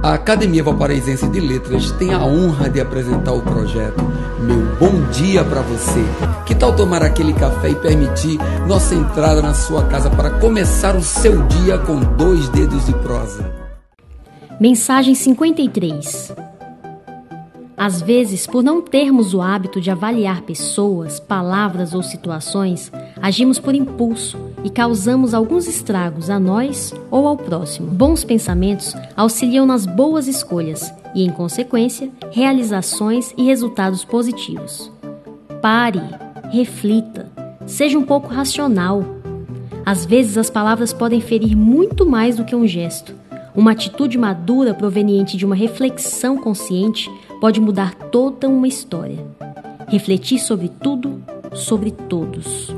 A Academia Valparaísense de Letras tem a honra de apresentar o projeto Meu Bom Dia para Você. Que tal tomar aquele café e permitir nossa entrada na sua casa para começar o seu dia com dois dedos de prosa? Mensagem 53 às vezes, por não termos o hábito de avaliar pessoas, palavras ou situações, agimos por impulso e causamos alguns estragos a nós ou ao próximo. Bons pensamentos auxiliam nas boas escolhas e, em consequência, realizações e resultados positivos. Pare, reflita, seja um pouco racional. Às vezes, as palavras podem ferir muito mais do que um gesto. Uma atitude madura proveniente de uma reflexão consciente pode mudar toda uma história. Refletir sobre tudo, sobre todos.